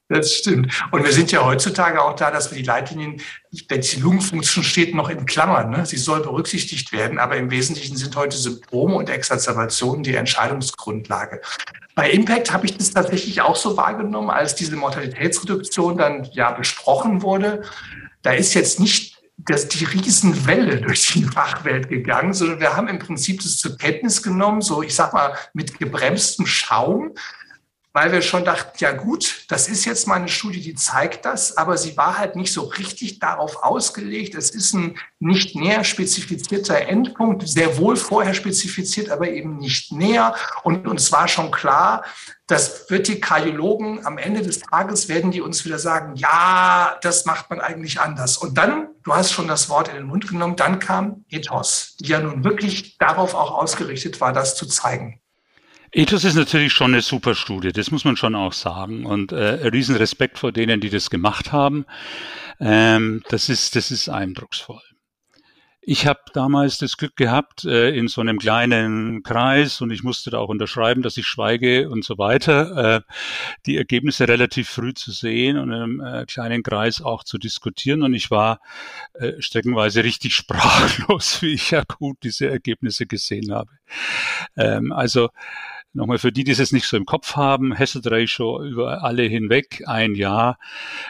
Das stimmt. Und wir sind ja heutzutage auch da, dass wir die Leitlinien, die Lungenfunktion steht, noch in Klammern. Ne? Sie soll berücksichtigt werden, aber im Wesentlichen sind heute Symptome und Exacerbationen die Entscheidungsgrundlage. Bei Impact habe ich das tatsächlich auch so wahrgenommen, als diese Mortalitätsreduktion dann ja besprochen wurde. Da ist jetzt nicht das, die Riesenwelle durch die Fachwelt gegangen, sondern wir haben im Prinzip das zur Kenntnis genommen, so ich sag mal mit gebremstem Schaum, weil wir schon dachten, ja gut, das ist jetzt mal eine Studie, die zeigt das, aber sie war halt nicht so richtig darauf ausgelegt. Es ist ein nicht näher spezifizierter Endpunkt, sehr wohl vorher spezifiziert, aber eben nicht näher. Und uns war schon klar, das wird die Kardiologen am Ende des Tages werden die uns wieder sagen, ja, das macht man eigentlich anders. Und dann, du hast schon das Wort in den Mund genommen, dann kam Ethos, die ja nun wirklich darauf auch ausgerichtet war, das zu zeigen. Ethos ist natürlich schon eine super Studie, das muss man schon auch sagen. Und äh, riesen Respekt vor denen, die das gemacht haben. Ähm, das, ist, das ist eindrucksvoll. Ich habe damals das Glück gehabt, äh, in so einem kleinen Kreis und ich musste da auch unterschreiben, dass ich schweige und so weiter, äh, die Ergebnisse relativ früh zu sehen und in einem äh, kleinen Kreis auch zu diskutieren. Und ich war äh, streckenweise richtig sprachlos, wie ich ja gut diese Ergebnisse gesehen habe. Ähm, also Nochmal für die, die es nicht so im Kopf haben, Hazard Ratio über alle hinweg ein Jahr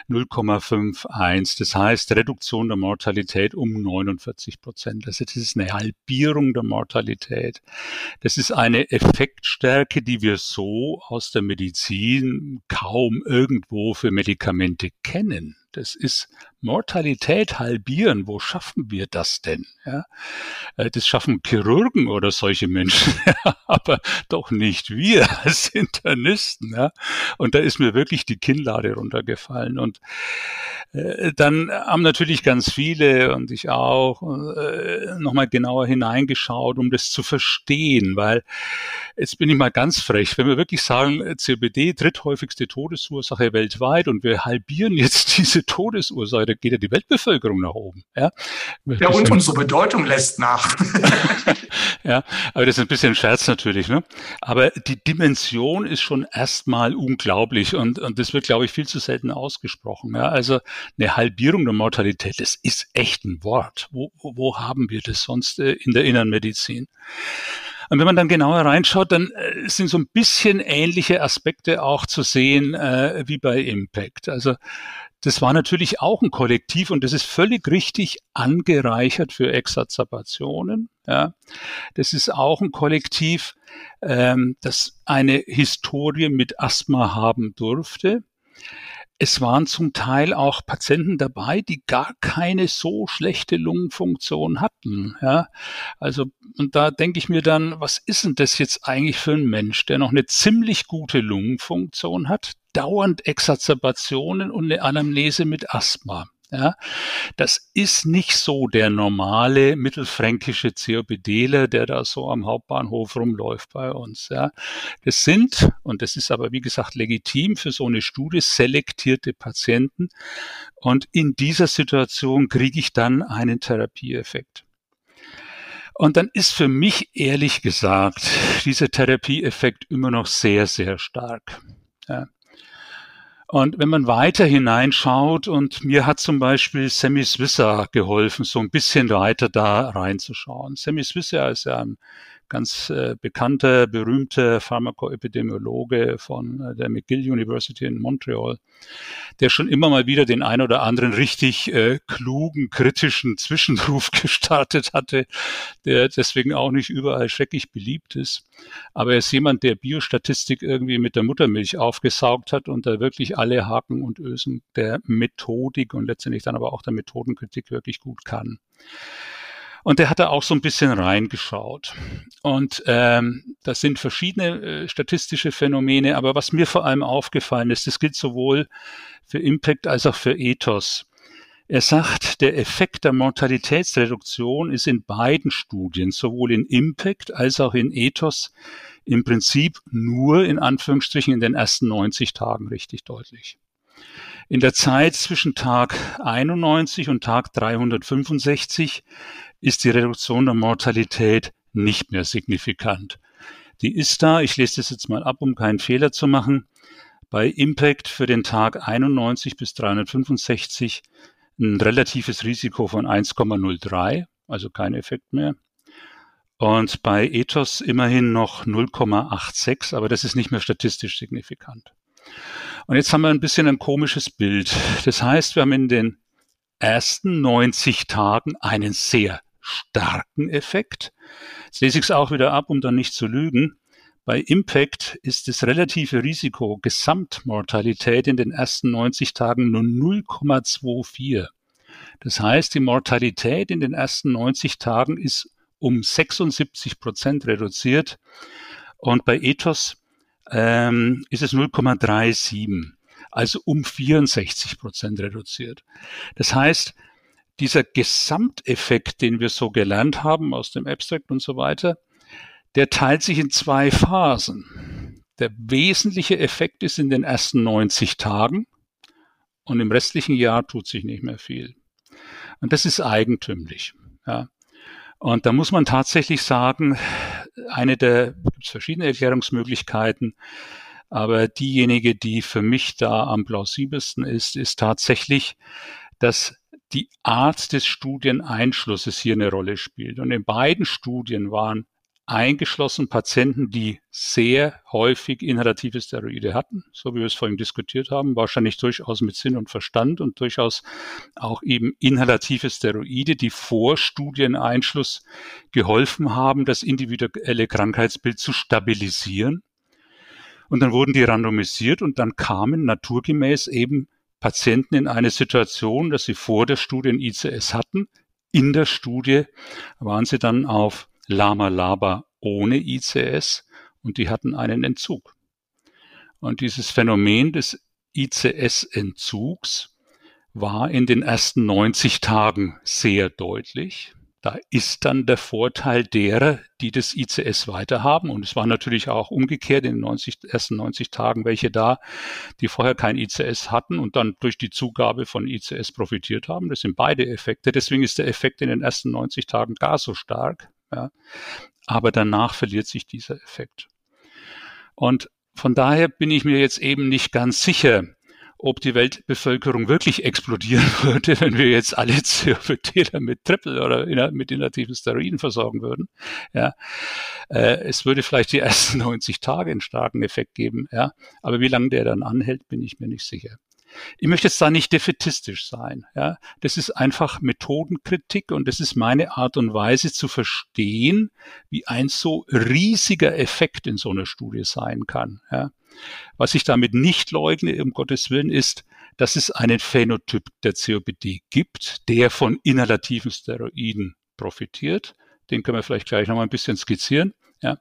0,51. Das heißt Reduktion der Mortalität um 49 Prozent. Also das ist eine Halbierung der Mortalität. Das ist eine Effektstärke, die wir so aus der Medizin kaum irgendwo für Medikamente kennen. Das ist Mortalität halbieren. Wo schaffen wir das denn? Ja, äh, das schaffen Chirurgen oder solche Menschen, aber doch nicht wir als Internisten. Ja, und da ist mir wirklich die Kinnlade runtergefallen. Und äh, dann haben natürlich ganz viele und ich auch äh, nochmal genauer hineingeschaut, um das zu verstehen, weil jetzt bin ich mal ganz frech, wenn wir wirklich sagen, CBD dritthäufigste Todesursache weltweit und wir halbieren jetzt diese Todesursache, geht ja die Weltbevölkerung nach oben. Ja, ja und unsere Bedeutung lässt nach. ja, aber das ist ein bisschen Scherz natürlich. Ne? Aber die Dimension ist schon erstmal unglaublich und, und das wird, glaube ich, viel zu selten ausgesprochen. Ja? Also eine Halbierung der Mortalität, das ist echt ein Wort. Wo, wo haben wir das sonst äh, in der Innenmedizin? Und wenn man dann genauer reinschaut, dann äh, sind so ein bisschen ähnliche Aspekte auch zu sehen äh, wie bei Impact. Also das war natürlich auch ein Kollektiv und das ist völlig richtig angereichert für Exacerbationen. Ja. Das ist auch ein Kollektiv, ähm, das eine Historie mit Asthma haben durfte. Es waren zum Teil auch Patienten dabei, die gar keine so schlechte Lungenfunktion hatten. Ja, also und da denke ich mir dann, was ist denn das jetzt eigentlich für ein Mensch, der noch eine ziemlich gute Lungenfunktion hat, dauernd Exacerbationen und eine Anamnese mit Asthma? Ja, das ist nicht so der normale mittelfränkische COPDler, der da so am Hauptbahnhof rumläuft bei uns. Ja, das sind, und das ist aber wie gesagt legitim für so eine Studie, selektierte Patienten. Und in dieser Situation kriege ich dann einen Therapieeffekt. Und dann ist für mich ehrlich gesagt dieser Therapieeffekt immer noch sehr, sehr stark. Ja. Und wenn man weiter hineinschaut, und mir hat zum Beispiel Sammy Swisser geholfen, so ein bisschen weiter da reinzuschauen. Sammy Swisser ist ja ein ganz äh, bekannter, berühmter Pharmakoepidemiologe von äh, der McGill University in Montreal, der schon immer mal wieder den ein oder anderen richtig äh, klugen, kritischen Zwischenruf gestartet hatte, der deswegen auch nicht überall schrecklich beliebt ist. Aber er ist jemand, der Biostatistik irgendwie mit der Muttermilch aufgesaugt hat und da wirklich alle Haken und Ösen der Methodik und letztendlich dann aber auch der Methodenkritik wirklich gut kann. Und der hat da auch so ein bisschen reingeschaut. Und ähm, das sind verschiedene äh, statistische Phänomene, aber was mir vor allem aufgefallen ist, das gilt sowohl für Impact als auch für Ethos. Er sagt, der Effekt der Mortalitätsreduktion ist in beiden Studien, sowohl in Impact als auch in Ethos, im Prinzip nur in Anführungsstrichen in den ersten 90 Tagen richtig deutlich. In der Zeit zwischen Tag 91 und Tag 365 ist die Reduktion der Mortalität nicht mehr signifikant. Die ist da, ich lese das jetzt mal ab, um keinen Fehler zu machen, bei Impact für den Tag 91 bis 365 ein relatives Risiko von 1,03, also kein Effekt mehr. Und bei Ethos immerhin noch 0,86, aber das ist nicht mehr statistisch signifikant. Und jetzt haben wir ein bisschen ein komisches Bild. Das heißt, wir haben in den ersten 90 Tagen einen sehr starken Effekt. Jetzt lese ich es auch wieder ab, um dann nicht zu lügen. Bei Impact ist das relative Risiko Gesamtmortalität in den ersten 90 Tagen nur 0,24. Das heißt, die Mortalität in den ersten 90 Tagen ist um 76 Prozent reduziert und bei Ethos ähm, ist es 0,37, also um 64 Prozent reduziert. Das heißt, dieser Gesamteffekt, den wir so gelernt haben aus dem Abstract und so weiter, der teilt sich in zwei Phasen. Der wesentliche Effekt ist in den ersten 90 Tagen und im restlichen Jahr tut sich nicht mehr viel. Und das ist eigentümlich. Ja. Und da muss man tatsächlich sagen, eine der, gibt verschiedene Erklärungsmöglichkeiten, aber diejenige, die für mich da am plausibelsten ist, ist tatsächlich, dass die Art des Studieneinschlusses hier eine Rolle spielt. Und in beiden Studien waren eingeschlossen Patienten, die sehr häufig inhalative Steroide hatten, so wie wir es vorhin diskutiert haben, wahrscheinlich durchaus mit Sinn und Verstand und durchaus auch eben inhalative Steroide, die vor Studieneinschluss geholfen haben, das individuelle Krankheitsbild zu stabilisieren. Und dann wurden die randomisiert und dann kamen naturgemäß eben Patienten in eine Situation, dass sie vor der Studie ein ICS hatten. In der Studie waren sie dann auf Lama Laba ohne ICS und die hatten einen Entzug. Und dieses Phänomen des ICS-Entzugs war in den ersten 90 Tagen sehr deutlich. Da ist dann der Vorteil derer, die das ICS weiterhaben. Und es war natürlich auch umgekehrt in den 90, ersten 90 Tagen welche da, die vorher kein ICS hatten und dann durch die Zugabe von ICS profitiert haben. Das sind beide Effekte. Deswegen ist der Effekt in den ersten 90 Tagen gar so stark. Ja. Aber danach verliert sich dieser Effekt. Und von daher bin ich mir jetzt eben nicht ganz sicher, ob die Weltbevölkerung wirklich explodieren würde, wenn wir jetzt alle COPDler mit Triple oder mit inaktiven Steroiden versorgen würden. Ja, äh, es würde vielleicht die ersten 90 Tage einen starken Effekt geben. Ja, aber wie lange der dann anhält, bin ich mir nicht sicher. Ich möchte jetzt da nicht defetistisch sein. Ja, das ist einfach Methodenkritik und das ist meine Art und Weise zu verstehen, wie ein so riesiger Effekt in so einer Studie sein kann. Ja. Was ich damit nicht leugne, um Gottes Willen, ist, dass es einen Phänotyp der COPD gibt, der von inhalativen Steroiden profitiert. Den können wir vielleicht gleich noch mal ein bisschen skizzieren. Ja.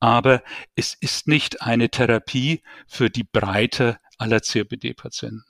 Aber es ist nicht eine Therapie für die Breite aller COPD-Patienten.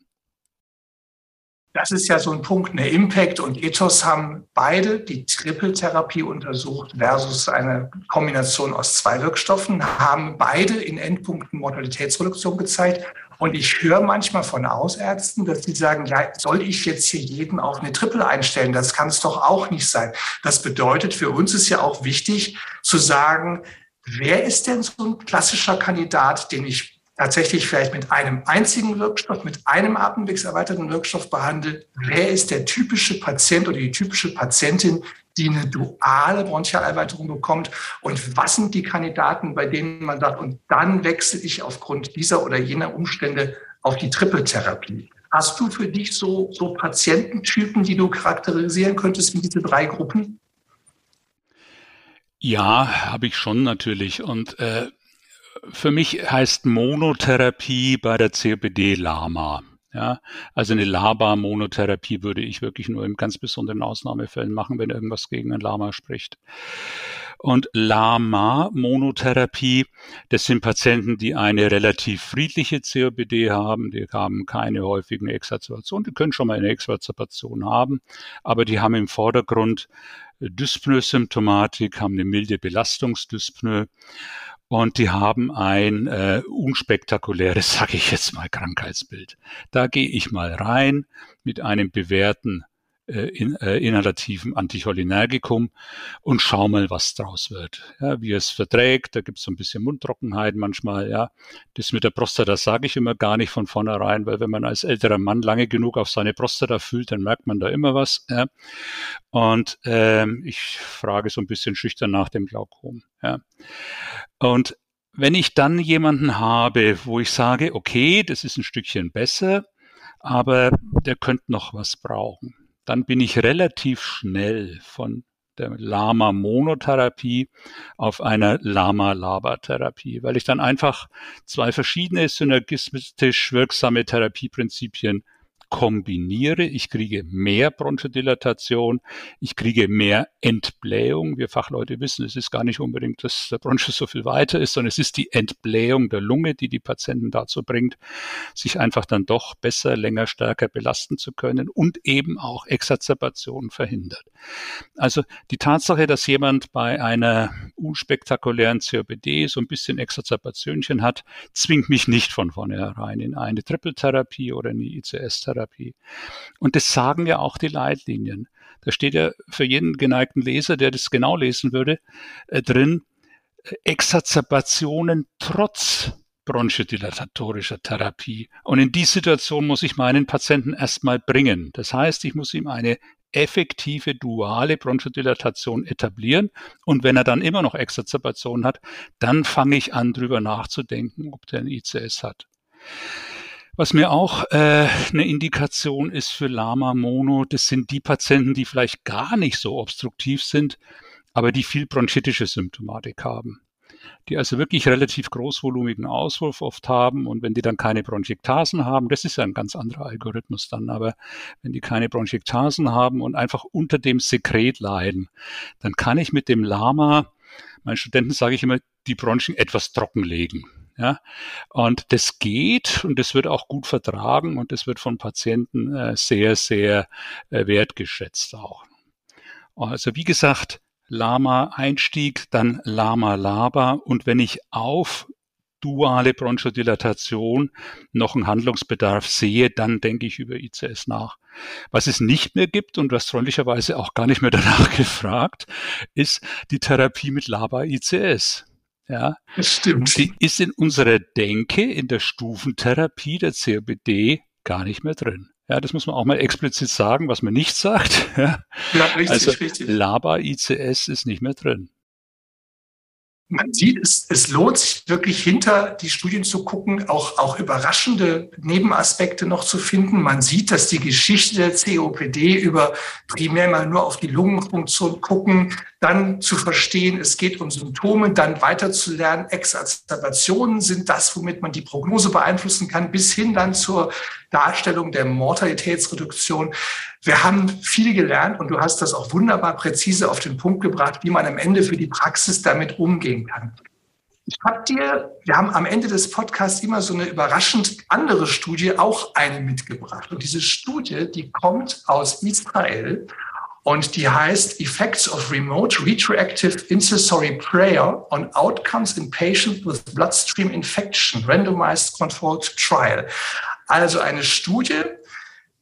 Das ist ja so ein Punkt. Eine Impact und Ethos haben beide die Triple-Therapie untersucht versus eine Kombination aus zwei Wirkstoffen, haben beide in Endpunkten Mortalitätsreduktion gezeigt. Und ich höre manchmal von Ausärzten, dass die sagen, ja, soll ich jetzt hier jeden auf eine Triple einstellen? Das kann es doch auch nicht sein. Das bedeutet, für uns ist ja auch wichtig zu sagen, wer ist denn so ein klassischer Kandidat, den ich tatsächlich vielleicht mit einem einzigen Wirkstoff, mit einem atemwegserweiterten Wirkstoff behandelt, wer ist der typische Patient oder die typische Patientin, die eine duale Bronchialerweiterung bekommt und was sind die Kandidaten, bei denen man sagt, und dann wechsle ich aufgrund dieser oder jener Umstände auf die Trippeltherapie. Hast du für dich so, so Patiententypen, die du charakterisieren könntest in diese drei Gruppen? Ja, habe ich schon natürlich. Und äh, für mich heißt Monotherapie bei der COPD Lama. Ja, also eine LABA-Monotherapie würde ich wirklich nur in ganz besonderen Ausnahmefällen machen, wenn irgendwas gegen ein Lama spricht. Und Lama-Monotherapie, das sind Patienten, die eine relativ friedliche COPD haben, die haben keine häufigen Exazerbationen, die können schon mal eine Exazerbation haben, aber die haben im Vordergrund Dyspnoe-Symptomatik, haben eine milde Belastungsdyspnoe und die haben ein äh, unspektakuläres, sage ich jetzt mal, Krankheitsbild. Da gehe ich mal rein mit einem bewährten äh, in, äh, inhalativen Anticholinergikum und schau mal, was draus wird. Ja, wie es verträgt, da gibt es so ein bisschen Mundtrockenheit manchmal. Ja, Das mit der Prostata sage ich immer gar nicht von vornherein, weil wenn man als älterer Mann lange genug auf seine Prostata fühlt, dann merkt man da immer was. Ja. Und ähm, ich frage so ein bisschen schüchtern nach dem Glaukom. Ja. Und wenn ich dann jemanden habe, wo ich sage, okay, das ist ein Stückchen besser, aber der könnte noch was brauchen, dann bin ich relativ schnell von der Lama-Monotherapie auf einer Lama-Laba-Therapie, weil ich dann einfach zwei verschiedene synergistisch wirksame Therapieprinzipien kombiniere. Ich kriege mehr Bronchodilatation, ich kriege mehr Entblähung. Wir Fachleute wissen, es ist gar nicht unbedingt, dass der Bronchus so viel weiter ist, sondern es ist die Entblähung der Lunge, die die Patienten dazu bringt, sich einfach dann doch besser, länger, stärker belasten zu können und eben auch Exazerbationen verhindert. Also die Tatsache, dass jemand bei einer unspektakulären COPD so ein bisschen Exazerbationchen hat, zwingt mich nicht von vornherein in eine Trippeltherapie oder eine ICS-Therapie Therapie. Und das sagen ja auch die Leitlinien. Da steht ja für jeden geneigten Leser, der das genau lesen würde, äh, drin, äh, Exazerbationen trotz bronchodilatorischer Therapie. Und in die Situation muss ich meinen Patienten erstmal bringen. Das heißt, ich muss ihm eine effektive duale Bronchodilatation etablieren. Und wenn er dann immer noch Exazerbationen hat, dann fange ich an, drüber nachzudenken, ob der ein ICS hat. Was mir auch äh, eine Indikation ist für Lama Mono, das sind die Patienten, die vielleicht gar nicht so obstruktiv sind, aber die viel bronchitische Symptomatik haben. Die also wirklich relativ großvolumigen Auswurf oft haben und wenn die dann keine Bronchiktasen haben, das ist ja ein ganz anderer Algorithmus dann, aber wenn die keine Bronchiktasen haben und einfach unter dem Sekret leiden, dann kann ich mit dem Lama, meinen Studenten sage ich immer, die Bronchien etwas trockenlegen. Ja, und das geht und das wird auch gut vertragen und das wird von Patienten äh, sehr, sehr äh, wertgeschätzt auch. Also wie gesagt, Lama-Einstieg, dann Lama-Laba und wenn ich auf duale Bronchodilatation noch einen Handlungsbedarf sehe, dann denke ich über ICS nach. Was es nicht mehr gibt und hast freundlicherweise auch gar nicht mehr danach gefragt, ist die Therapie mit LABA-ICS. Ja, das stimmt. Die ist in unserer Denke, in der Stufentherapie der COPD gar nicht mehr drin. Ja, das muss man auch mal explizit sagen, was man nicht sagt. Ja, richtig, also, richtig. LABA-ICS ist nicht mehr drin man sieht, es, es lohnt sich wirklich hinter die Studien zu gucken, auch, auch überraschende Nebenaspekte noch zu finden. Man sieht, dass die Geschichte der COPD über primär mal nur auf die Lungenfunktion gucken, dann zu verstehen, es geht um Symptome, dann weiter zu lernen, Exacerbationen sind das, womit man die Prognose beeinflussen kann, bis hin dann zur Darstellung der Mortalitätsreduktion. Wir haben viel gelernt und du hast das auch wunderbar präzise auf den Punkt gebracht, wie man am Ende für die Praxis damit umgehen kann. Ich habe dir, wir haben am Ende des Podcasts immer so eine überraschend andere Studie, auch eine mitgebracht. Und diese Studie, die kommt aus Israel und die heißt Effects of Remote Retroactive Intercessory Prayer on Outcomes in Patients with Bloodstream Infection, Randomized Controlled Trial. Also eine Studie,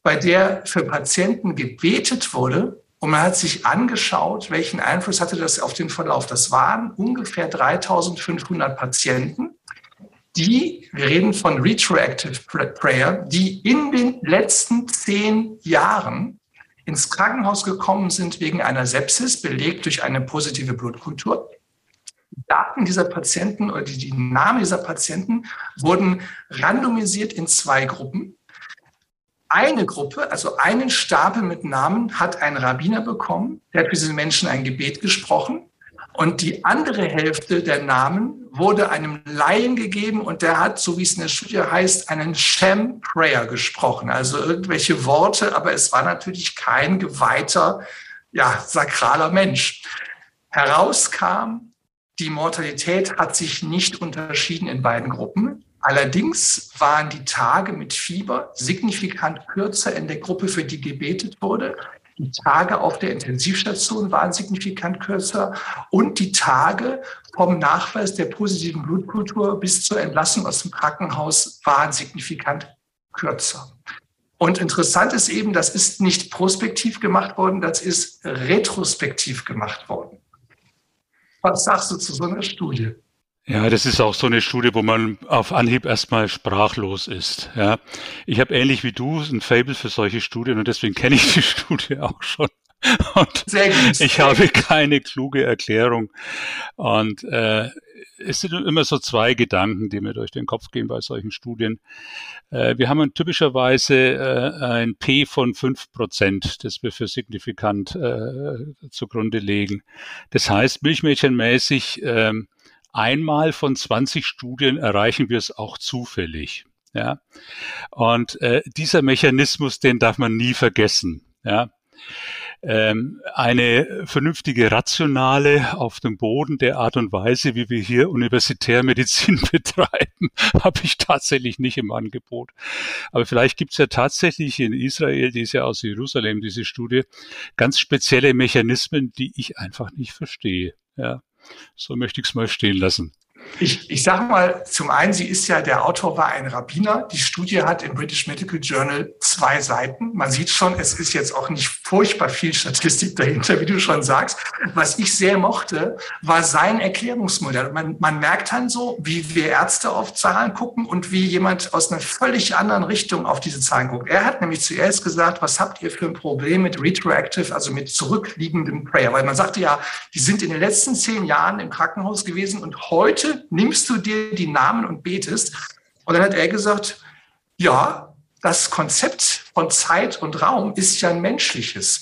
bei der für Patienten gebetet wurde und man hat sich angeschaut, welchen Einfluss hatte das auf den Verlauf. Das waren ungefähr 3500 Patienten, die, wir reden von Retroactive Prayer, die in den letzten zehn Jahren ins Krankenhaus gekommen sind wegen einer Sepsis, belegt durch eine positive Blutkultur. Daten dieser Patienten oder die, die Namen dieser Patienten wurden randomisiert in zwei Gruppen. Eine Gruppe, also einen Stapel mit Namen, hat ein Rabbiner bekommen, der hat für diese Menschen ein Gebet gesprochen. Und die andere Hälfte der Namen wurde einem Laien gegeben und der hat, so wie es in der Studie heißt, einen Sham Prayer gesprochen, also irgendwelche Worte, aber es war natürlich kein geweihter, ja, sakraler Mensch. Herauskam, die Mortalität hat sich nicht unterschieden in beiden Gruppen. Allerdings waren die Tage mit Fieber signifikant kürzer in der Gruppe, für die gebetet wurde. Die Tage auf der Intensivstation waren signifikant kürzer und die Tage vom Nachweis der positiven Blutkultur bis zur Entlassung aus dem Krankenhaus waren signifikant kürzer. Und interessant ist eben, das ist nicht prospektiv gemacht worden, das ist retrospektiv gemacht worden. Was sagst du zu so einer Studie? Ja, das ist auch so eine Studie, wo man auf Anhieb erstmal sprachlos ist. Ja, ich habe ähnlich wie du ein Fable für solche Studien und deswegen kenne ich die Studie auch schon. Und Sehr gut. ich habe keine kluge Erklärung. Und äh, es sind immer so zwei Gedanken, die mir durch den Kopf gehen bei solchen Studien. Äh, wir haben typischerweise äh, ein P von fünf Prozent, das wir für signifikant äh, zugrunde legen. Das heißt, milchmädchenmäßig äh, einmal von 20 Studien erreichen wir es auch zufällig. Ja, und dieser Mechanismus, den darf man nie vergessen. Ja, ähm, eine vernünftige rationale auf dem Boden der Art und Weise, wie wir hier Universitärmedizin betreiben, habe ich tatsächlich nicht im Angebot. Aber vielleicht gibt es ja tatsächlich in Israel, die ist ja aus Jerusalem, diese Studie, ganz spezielle Mechanismen, die ich einfach nicht verstehe. Ja, so möchte ich es mal stehen lassen. Ich, ich sage mal, zum einen, sie ist ja, der Autor war ein Rabbiner. Die Studie hat im British Medical Journal zwei Seiten. Man sieht schon, es ist jetzt auch nicht furchtbar viel Statistik dahinter, wie du schon sagst. Was ich sehr mochte, war sein Erklärungsmodell. Man, man merkt dann so, wie wir Ärzte auf Zahlen gucken und wie jemand aus einer völlig anderen Richtung auf diese Zahlen guckt. Er hat nämlich zuerst gesagt, was habt ihr für ein Problem mit Retroactive, also mit zurückliegendem Prayer? Weil man sagte ja, die sind in den letzten zehn Jahren im Krankenhaus gewesen und heute nimmst du dir die Namen und betest. Und dann hat er gesagt, ja, das Konzept von Zeit und Raum ist ja ein menschliches.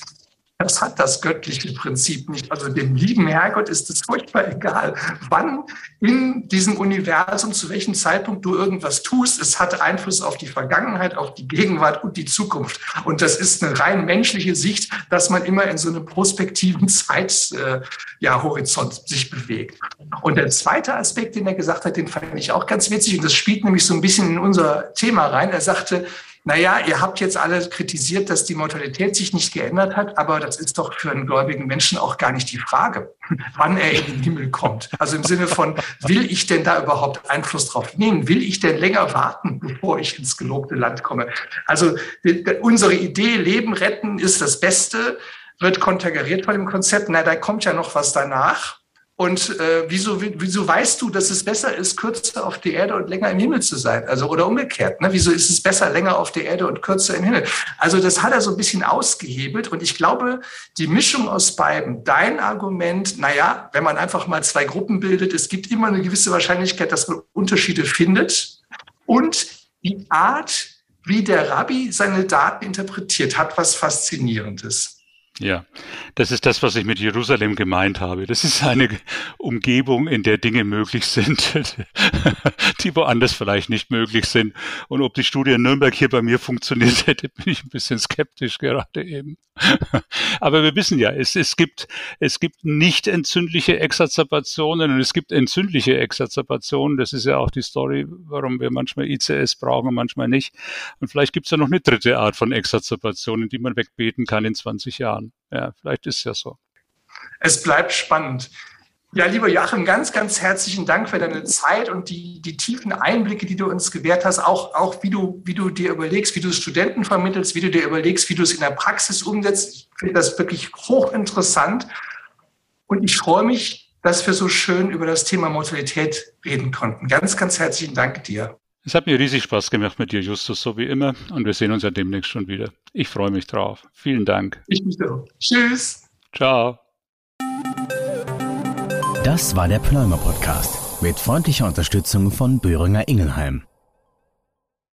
Das hat das göttliche Prinzip nicht. Also dem lieben Herrgott ist es furchtbar egal, wann in diesem Universum, zu welchem Zeitpunkt du irgendwas tust. Es hat Einfluss auf die Vergangenheit, auf die Gegenwart und die Zukunft. Und das ist eine rein menschliche Sicht, dass man immer in so einem prospektiven Zeithorizont äh, ja, sich bewegt. Und der zweite Aspekt, den er gesagt hat, den fand ich auch ganz witzig. Und das spielt nämlich so ein bisschen in unser Thema rein. Er sagte, naja, ihr habt jetzt alle kritisiert, dass die Mortalität sich nicht geändert hat, aber das ist doch für einen gläubigen Menschen auch gar nicht die Frage, wann er in den Himmel kommt. Also im Sinne von, will ich denn da überhaupt Einfluss drauf nehmen? Will ich denn länger warten, bevor ich ins gelobte Land komme? Also unsere Idee, Leben retten ist das Beste, wird konterkariert von dem Konzept. Na, da kommt ja noch was danach. Und äh, wieso, wieso weißt du, dass es besser ist, kürzer auf der Erde und länger im Himmel zu sein? Also oder umgekehrt. Ne? Wieso ist es besser, länger auf der Erde und kürzer im Himmel? Also das hat er so ein bisschen ausgehebelt. Und ich glaube, die Mischung aus beiden, dein Argument, naja, wenn man einfach mal zwei Gruppen bildet, es gibt immer eine gewisse Wahrscheinlichkeit, dass man Unterschiede findet. Und die Art, wie der Rabbi seine Daten interpretiert, hat was Faszinierendes. Ja, das ist das, was ich mit Jerusalem gemeint habe. Das ist eine Umgebung, in der Dinge möglich sind, die woanders vielleicht nicht möglich sind. Und ob die Studie in Nürnberg hier bei mir funktioniert hätte, bin ich ein bisschen skeptisch gerade eben. Aber wir wissen ja, es, es gibt, es gibt nicht entzündliche Exazerbationen und es gibt entzündliche Exazerbationen. Das ist ja auch die Story, warum wir manchmal ICS brauchen und manchmal nicht. Und vielleicht gibt es ja noch eine dritte Art von Exazerbationen, die man wegbeten kann in 20 Jahren. Ja, vielleicht ist es ja so. Es bleibt spannend. Ja, lieber Joachim, ganz, ganz herzlichen Dank für deine Zeit und die, die tiefen Einblicke, die du uns gewährt hast, auch, auch wie, du, wie du dir überlegst, wie du Studenten vermittelst, wie du dir überlegst, wie du es in der Praxis umsetzt. Ich finde das wirklich hochinteressant und ich freue mich, dass wir so schön über das Thema Mortalität reden konnten. Ganz, ganz herzlichen Dank dir. Es hat mir riesig Spaß gemacht mit dir, Justus, so wie immer. Und wir sehen uns ja demnächst schon wieder. Ich freue mich drauf. Vielen Dank. Ich mich auch. Tschüss. Ciao. Das war der Pneumer Podcast mit freundlicher Unterstützung von Böhringer Ingelheim.